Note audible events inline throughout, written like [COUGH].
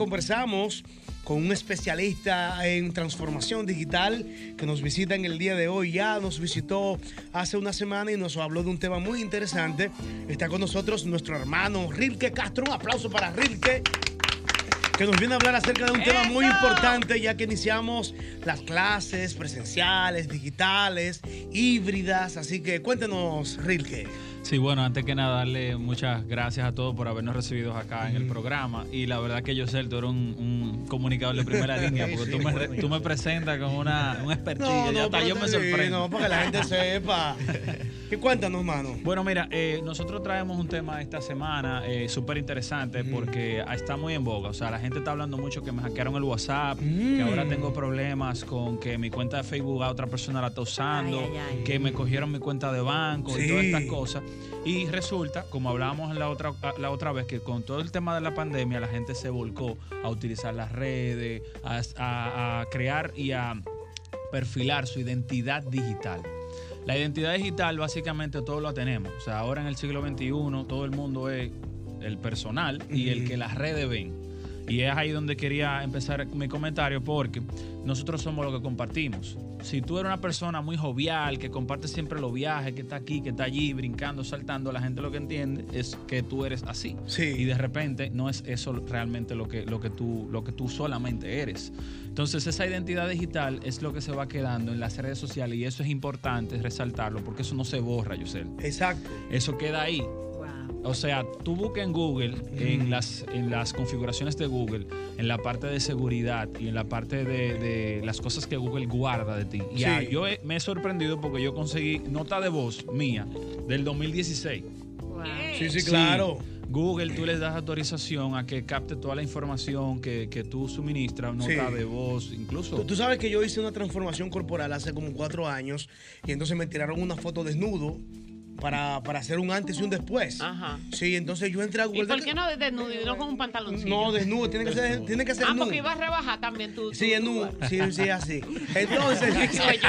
conversamos con un especialista en transformación digital que nos visita en el día de hoy. Ya nos visitó hace una semana y nos habló de un tema muy interesante. Está con nosotros nuestro hermano Rilke Castro. Un aplauso para Rilke que nos viene a hablar acerca de un tema muy importante, ya que iniciamos las clases presenciales, digitales, híbridas. Así que cuéntenos, Rilke. Sí, bueno, antes que nada, darle muchas gracias a todos por habernos recibido acá en el programa. Y la verdad que yo sé, tú eres un, un comunicador de primera [LAUGHS] línea, porque tú, me, tú me presentas con una, un expertise. No, no, hasta yo me sí, sorprendo. No, para que la gente [LAUGHS] sepa. ¿Qué cuéntanos, mano? Bueno, mira, eh, nosotros traemos un tema esta semana eh, súper interesante porque está muy en boga. O sea, la gente está hablando mucho que me hackearon el WhatsApp, que ahora tengo problemas con que mi cuenta de Facebook a otra persona la está usando, Ay, ay, ay. que me cogieron mi cuenta de banco y todas estas cosas. Y resulta, como hablábamos la otra, la otra vez, que con todo el tema de la pandemia la gente se volcó a utilizar las redes, a, a- a crear y a perfilar su identidad digital. La identidad digital básicamente todos la tenemos. O sea, ahora en el siglo XXI todo el mundo es el personal y el que las redes ven. Y es ahí donde quería empezar mi comentario porque nosotros somos lo que compartimos. Si tú eres una persona muy jovial, que comparte siempre los viajes, que está aquí, que está allí, brincando, saltando, la gente lo que entiende es que tú eres así. Sí. Y de repente no es eso realmente lo que, lo que, tú, lo que tú solamente eres. Entonces esa identidad digital es lo que se va quedando en las redes sociales y eso es importante resaltarlo porque eso no se borra, Yosel. Exacto. Eso queda ahí. O sea, tú busca en Google, en, las, en las configuraciones de Google, en la parte de seguridad y en la parte de, de las cosas que Google guarda de ti. Sí. ah, yo he- me he sorprendido porque yo conseguí nota de voz mía del 2016. Sí, sí, claro. Google, tú les das autorización a que capte toda la información que, que tú suministras, nota Sí. de voz, incluso. Tú, tú sabes que yo hice una transformación corporal hace como cuatro años y entonces me tiraron una foto desnudo para, para hacer un antes y un después. Ajá. Sí, entonces yo entré a Google. ¿Y por qué no desnudo y no con un pantaloncillo? No, desnudo, tiene que ser, tiene que ser Ah, nudo. porque ibas a rebajar también tú. Sí, es nudo. Sí, sí, así. [LAUGHS] Entonces, Soy yo.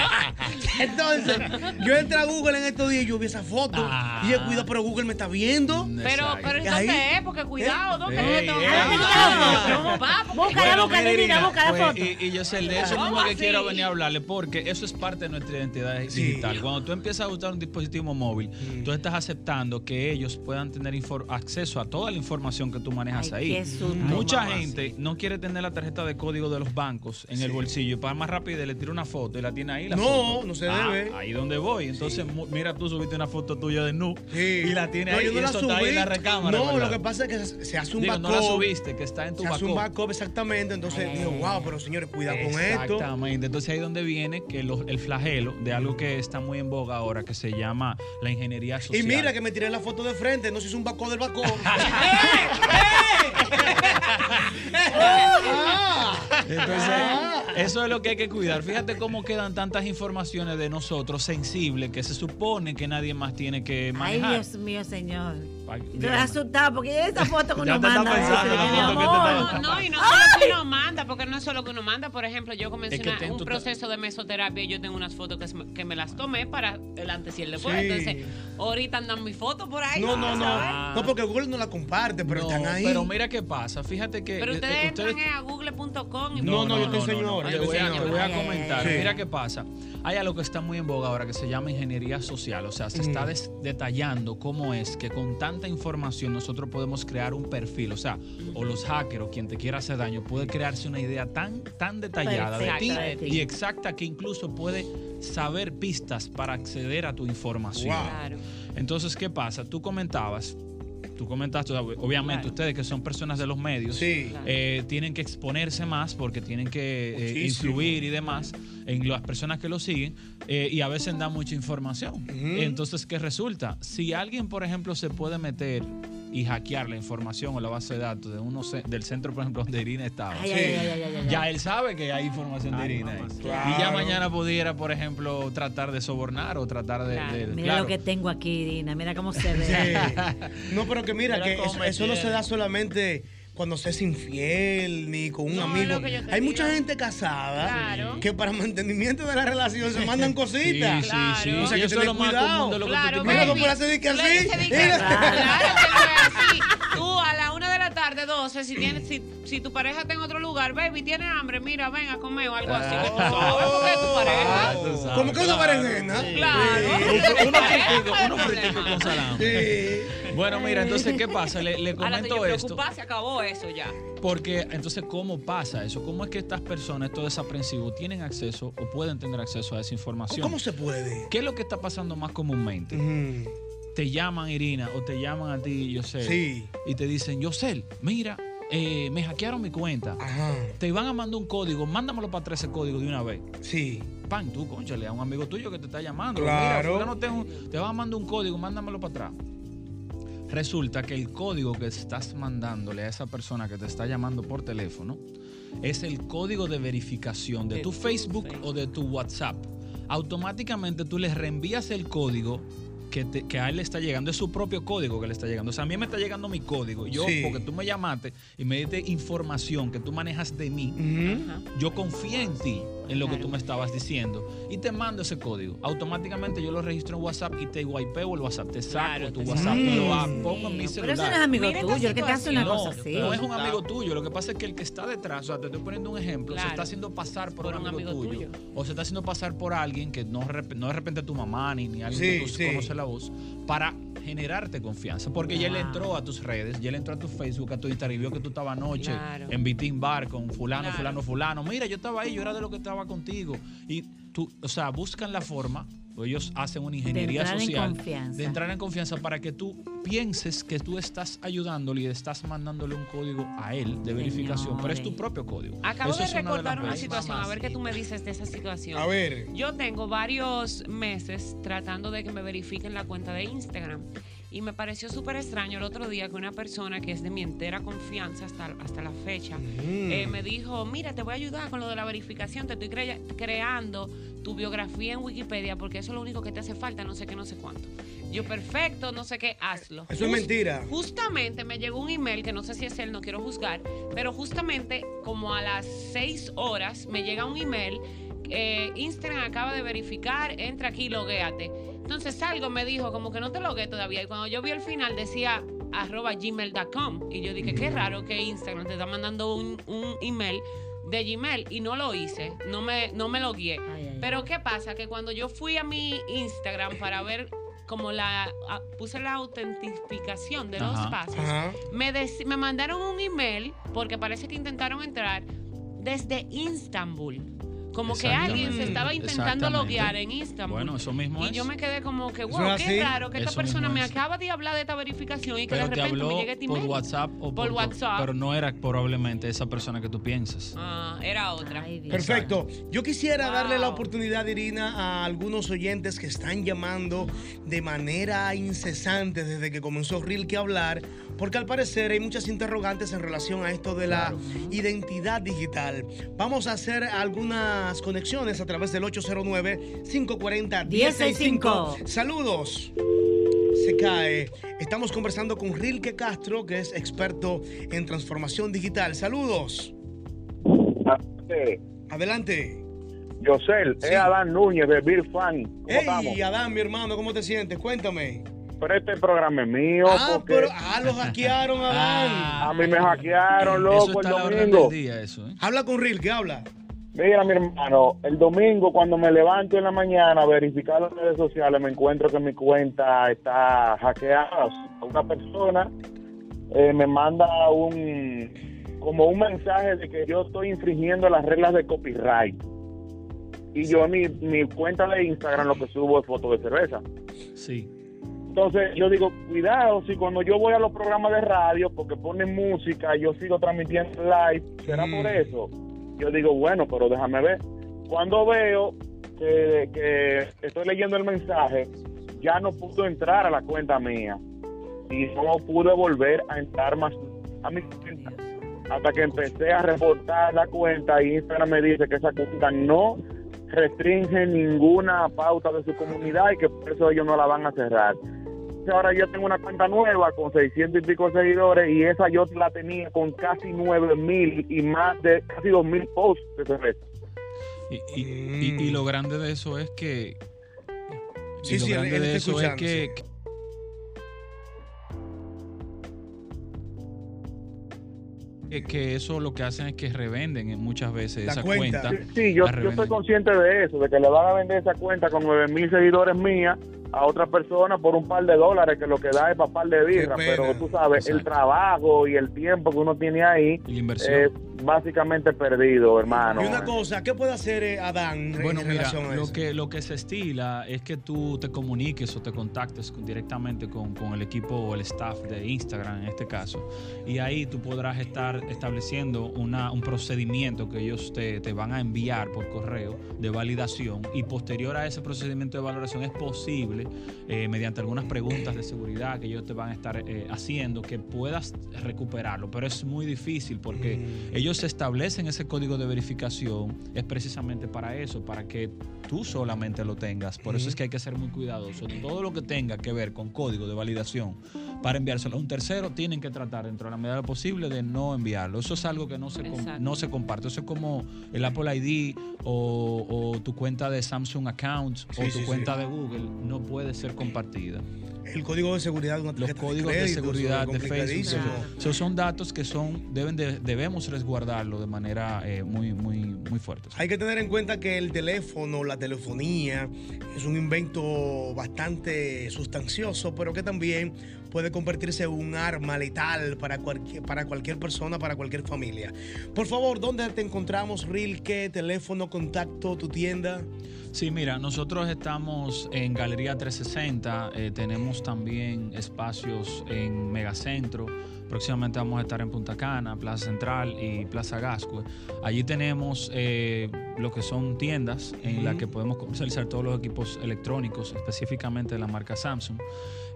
[LAUGHS] entonces, yo entré a Google en estos días y yo vi esa foto. Ah. Y yo, cuidado, pero Google me está viendo. Pero, pero Ahí. entonces es, porque cuidado. ¿Cómo va? Porque- Búscala, búscala, mira, Irina, Irina, busca la pues, foto. Y, y yo sé, de eso ¿Cómo mismo que quiero venir a hablarle, porque eso es parte de nuestra identidad Sí. digital. Cuando tú empiezas a usar un dispositivo móvil, Mm. tú estás aceptando que ellos puedan tener acceso a toda la información que tú manejas Ay, ahí. Mucha mamá. gente no quiere tener la tarjeta de código de los bancos en el bolsillo. Para más rápido le tira una foto y la tiene ahí. La No, foto. no se Ah, debe. Ahí donde voy. Entonces, mira, tú subiste una foto tuya de nu Sí. y la tiene No, ahí yo no y la eso está ahí en la subí. recámara. No, ¿verdad? lo que pasa es que se, hace un Digo, backup. no la subiste, que está en tu se hace un backup. backup exactamente. Entonces digo, wow, pero señores, cuidado con esto. Exactamente. Entonces ahí es donde viene que los- el flagelo de algo que está muy en boga ahora, que se llama la ingeniería Y social. mira que me tiré la foto de frente, no se hizo un backup del backup. [LAUGHS] [LAUGHS] Entonces, Ah. eso es lo que hay que cuidar. Fíjate cómo quedan tantas informaciones de nosotros sensibles que se supone que nadie más tiene que Ay, manejar. Dios mío, señor. Estoy asustada porque esa foto que uno manda. pensando dice, la mi foto que te amor. está- No, y no solo que uno manda, porque no es solo que uno manda. Por ejemplo, yo comencé Es que una- ten un proceso de mesoterapia y yo tengo unas fotos que, me las tomé para el antes y el después. Sí. Entonces, ahorita andan mis fotos por ahí. No, no, no. Ah. No, porque Google no la comparte, pero No, están ahí. pero mira qué pasa. Fíjate que Pero eh, ustedes eh, entran a google.com y No, no, yo te enseño ahora, Te voy a, enseño te voy a ahora. comentar. Mira qué pasa. Hay algo que está muy en boga ahora que se llama ingeniería social. O sea, se está des- detallando cómo es que con tanta información nosotros podemos crear un perfil. O sea, o los hackers o quien te quiera hacer daño puede crearse una idea tan, tan detallada de ti, Perfecta de ti. y exacta que incluso puede saber pistas para acceder a tu información. Wow. Claro. Entonces, ¿qué pasa? Tú comentabas. Tú comentaste, obviamente, Claro. ustedes que son personas de los medios, Sí. eh, tienen que exponerse más porque tienen que eh, influir y demás en las personas que lo siguen eh, y a veces dan mucha información. Entonces, ¿qué resulta? Si alguien, por ejemplo, se puede meter y hackear la información o la base de datos de uno del centro, por ejemplo, donde Irina estaba. Ay, ay, ay, ay, ay, ay, ay. Ya él sabe que hay información de Irina. ahí. Y ya Claro. mañana pudiera, por ejemplo, tratar de sobornar o tratar de... Claro. de- Mira claro. lo que tengo aquí, Irina. Mira cómo se ve. Sí. [LAUGHS] No, pero que mira, Pero que eso, no se da solamente cuando se es infiel ni con un No, amigo. Hay digo. mucha gente casada Claro. que para mantenimiento de la relación se mandan [LAUGHS] cositas. sí, Claro. sí. O sea, Y que eso es tener lo más cuidado. común de lo que Claro, tú te Mira, baby. tú puedes hacer que así. Claro que no es así. De la tarde, 12, si, tienes, si, si tu pareja está en otro lugar, baby, tiene hambre, mira, ven a comer o algo así. que tú sabes, porque es tu pareja. Ah, tú sabes. Como que una Claro. berenjena. Claro. Uno fritico, con salami. Sí. Bueno, mira, entonces, ¿qué pasa? Le, le Ahora comento esto. preocupas, se acabó eso ya. Porque entonces, ¿cómo pasa eso? ¿Cómo es que estas personas, estos desaprensivos, tienen acceso o pueden tener acceso a esa información? ¿Cómo se puede? ¿Qué es lo que está pasando más comúnmente? Te llaman, Irina, o te llaman a ti, Yosel, Sí. y te dicen, Yosel, mira, eh, me hackearon mi cuenta. Ajá. Te van a mandar un código, mándamelo para atrás ese código de una vez. Sí. Pan, tú, conchale, a un amigo tuyo que te está llamando. Claro. Mira, fulano te, te va a mandar un código, mándamelo para atrás. Resulta que el código que estás mandándole a esa persona que te está llamando por teléfono es el código de verificación de, De tu tu Facebook, Facebook. o de tu WhatsApp. Automáticamente tú le reenvías el código que, te- que a él le está llegando. Es su propio código que le está llegando. O sea, a mí me está llegando mi código. Yo, Sí. porque tú me llamaste y me diste información que tú manejas de mí, yo confié en ti, en lo que tú me estabas diciendo, y te mando ese código. Automáticamente yo lo registro en WhatsApp y te wipeo el WhatsApp. Te saco Claro, tu te WhatsApp, te lo ah, pongo en mi Pero eso celular. no es amigo Mira tuyo, el que te hace una No, cosa así. no es un amigo tuyo. Lo que pasa es que el que está detrás, o sea, te estoy poniendo un ejemplo, se está haciendo pasar por, Por un un amigo, amigo tuyo, tuyo. O se está haciendo pasar por alguien que no, no de repente tu mamá ni, ni alguien Sí, que tú sí. conoces la voz, para generarte confianza. Porque ya él entró a tus redes, ya él entró a tu Facebook, a tu Instagram y vio que tú estabas anoche Claro. en Bitín Bar con fulano, Claro. fulano, fulano. Mira, yo estaba ahí, yo era de lo que estaba contigo. Y tú, o sea, buscan la forma, o ellos hacen una ingeniería entrar en social confianza. de entrar en confianza para que tú pienses que tú estás ayudándole y estás mandándole un código a él de verificación, pero es tu propio código. Acabo Eso de una recordar una veces. situación, a ver qué tú me dices de esa situación. A ver. Yo tengo varios meses tratando de que me verifiquen la cuenta de Instagram. Y me pareció súper extraño el otro día que una persona que es de mi entera confianza hasta, hasta la fecha Mm. eh, me dijo, mira, te voy a ayudar con lo de la verificación, te estoy crea- creando tu biografía en Wikipedia porque eso es lo único que te hace falta, no sé qué, no sé cuánto. Yo, perfecto, no sé qué, hazlo. Eso es mentira. Justamente me llegó un email, que no sé si es él, no quiero juzgar, pero justamente como a las seis horas me llega un email, eh, Instagram acaba de verificar, entra aquí, loguéate. Entonces algo me dijo como que no te logué todavía y cuando yo vi el final decía arroba gmail.com y yo dije, qué raro que Instagram te está mandando un, un email de Gmail y no lo hice, no me, no me logué. Ay, ay, Pero ¿qué pasa? Que cuando yo fui a mi Instagram para [LAUGHS] ver como la... a- puse la autentificación de los Ajá. pasos, Ajá. me, dec- me mandaron un email porque parece que intentaron entrar desde Istanbul. Como que alguien se estaba intentando loguear en Istanbul. Bueno, eso mismo y es. yo me quedé como que, wow, qué raro que esta Eso persona me es. acaba de hablar de esta verificación y que pero de te repente habló me llegue este por. WhatsApp o Por por, WhatsApp. Pero no era probablemente esa persona que tú piensas. Ah, era otra. Ay. Perfecto. Yo quisiera Wow. darle la oportunidad, Irina, a algunos oyentes que están llamando de manera incesante desde que comenzó Rilke a hablar, porque al parecer hay muchas interrogantes en relación a esto de la identidad digital. Vamos a hacer algunas conexiones a través del 809-540-1065. Saludos. Se cae. Estamos conversando con Rilke Castro, que es experto en transformación digital. Saludos. Adelante. Yosel, Sí. es Adán Núñez de Bill Fan. Hey, Adán, mi hermano, ¿cómo te sientes? Cuéntame. Pero este programa es mío Ah, porque pero, ah, lo hackearon, [LAUGHS] Adán. a mí me hackearon, loco, está el domingo. del día, eso, ¿eh? Habla con Ril, que habla. Mira, mi hermano, el domingo cuando me levanto en la mañana a verificar las redes sociales, me encuentro que mi cuenta está hackeada. Una persona eh, me manda un como un mensaje de que yo estoy infringiendo las reglas de copyright. Y yo en mi, mi cuenta de Instagram lo que subo es fotos de cerveza. Sí. Entonces yo digo, cuidado, si cuando yo voy a los programas de radio, porque ponen música, yo sigo transmitiendo live, ¿será Mm. por eso? Yo digo, bueno, pero déjame ver. Cuando veo que, que estoy leyendo el mensaje, ya no pudo entrar a la cuenta mía. Y no pude volver a entrar más a mi cuenta. Hasta que empecé a reportar la cuenta y Instagram me dice que esa cuenta no restringe ninguna pauta de su comunidad y que por eso ellos no la van a cerrar. Entonces, Ahora yo tengo una cuenta nueva con 600 y pico de seguidores y esa yo la tenía con casi 9 mil y más de casi 2 mil posts de cerveza. Y, y- y- y lo grande de eso es que. Sí, lo sí, grande él de eso es que, que, que eso lo que hacen es que revenden muchas veces La esa cuenta. cuenta. Sí, yo, yo estoy consciente de eso, de que le van a vender esa cuenta con 9 mil seguidores mías a otra persona por un par de dólares, que lo que da es para par de birra. pena. Pero tú sabes, el trabajo y el tiempo que uno tiene ahí Y la inversión. es básicamente perdido, hermano. Y una cosa, ¿qué puede hacer eh, Adán en mira, relación a lo eso? que, lo que se estila es que tú te comuniques o te contactes con- directamente con, con el equipo o el staff de Instagram en este caso. Y ahí tú podrás estar estableciendo una, un procedimiento que ellos te, te van a enviar por correo de validación. Y posterior a ese procedimiento de valoración es posible, eh, mediante algunas preguntas de seguridad que ellos te van a estar eh, haciendo, que puedas recuperarlo. Pero es muy difícil porque Mm. ellos establecen ese código de verificación es precisamente para eso, para que tú solamente lo tengas. Por eso es que hay que ser muy cuidadoso. Todo lo que tenga que ver con código de validación para enviárselo a un tercero, tienen que tratar dentro de la medida de lo posible de no enviarlo. Eso es algo que no se, com- no se comparte. Eso es como el Apple ID o, o tu cuenta de Samsung Account o tu sí, sí. cuenta de Google. No puede ser compartida. El código de seguridad de una Los códigos de, crédito, seguridad eso de Facebook. esos son datos que son deben de- debemos resguardarlo de manera eh, muy muy muy fuerte. Hay que tener en cuenta que el teléfono, la telefonía, es un invento bastante sustancioso, pero que también puede convertirse en un arma letal para cualquier, para cualquier persona, para cualquier familia. Por favor, ¿dónde te encontramos, Ril? ¿Qué teléfono, contacto, tu tienda? Sí, mira, nosotros estamos en Galería 360, eh, tenemos también espacios en Megacentro, próximamente vamos a estar en Punta Cana, Plaza Central y Plaza Gascue. Allí tenemos eh, lo que son tiendas en las que podemos comercializar todos los equipos electrónicos, específicamente de la marca Samsung.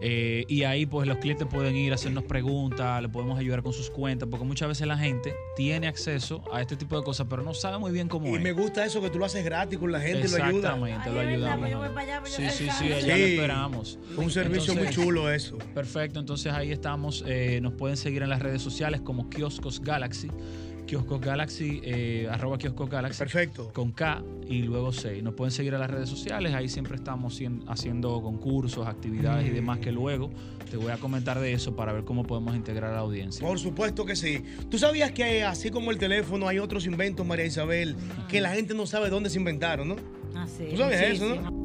Eh, y ahí pues los clientes pueden ir a hacernos preguntas, le podemos ayudar con sus cuentas, porque muchas veces la gente tiene acceso a este tipo de cosas, pero no sabe muy bien cómo Y es. me gusta eso que tú lo haces gratis con la gente y lo ayuda. Exactamente, lo ayudamos. yo voy para allá, yo sí, sí, sí, allá. Sí. lo esperamos. Un servicio muy chulo eso. Perfecto, entonces ahí estamos. eh, nos pueden seguir en las redes sociales como Kioscos Galaxy. Kioscos Galaxy, eh, arroba Kioscos Galaxy. Perfecto. Con K y luego C. Nos pueden seguir en las redes sociales. Ahí siempre estamos cien- haciendo concursos, actividades y demás que luego te voy a comentar de eso para ver cómo podemos integrar a la audiencia. Por supuesto que sí. ¿Tú sabías que así como el teléfono hay otros inventos, María Isabel, que la gente no sabe dónde se inventaron, ¿no? Ah, sí, ¿Tú sabías eso, no?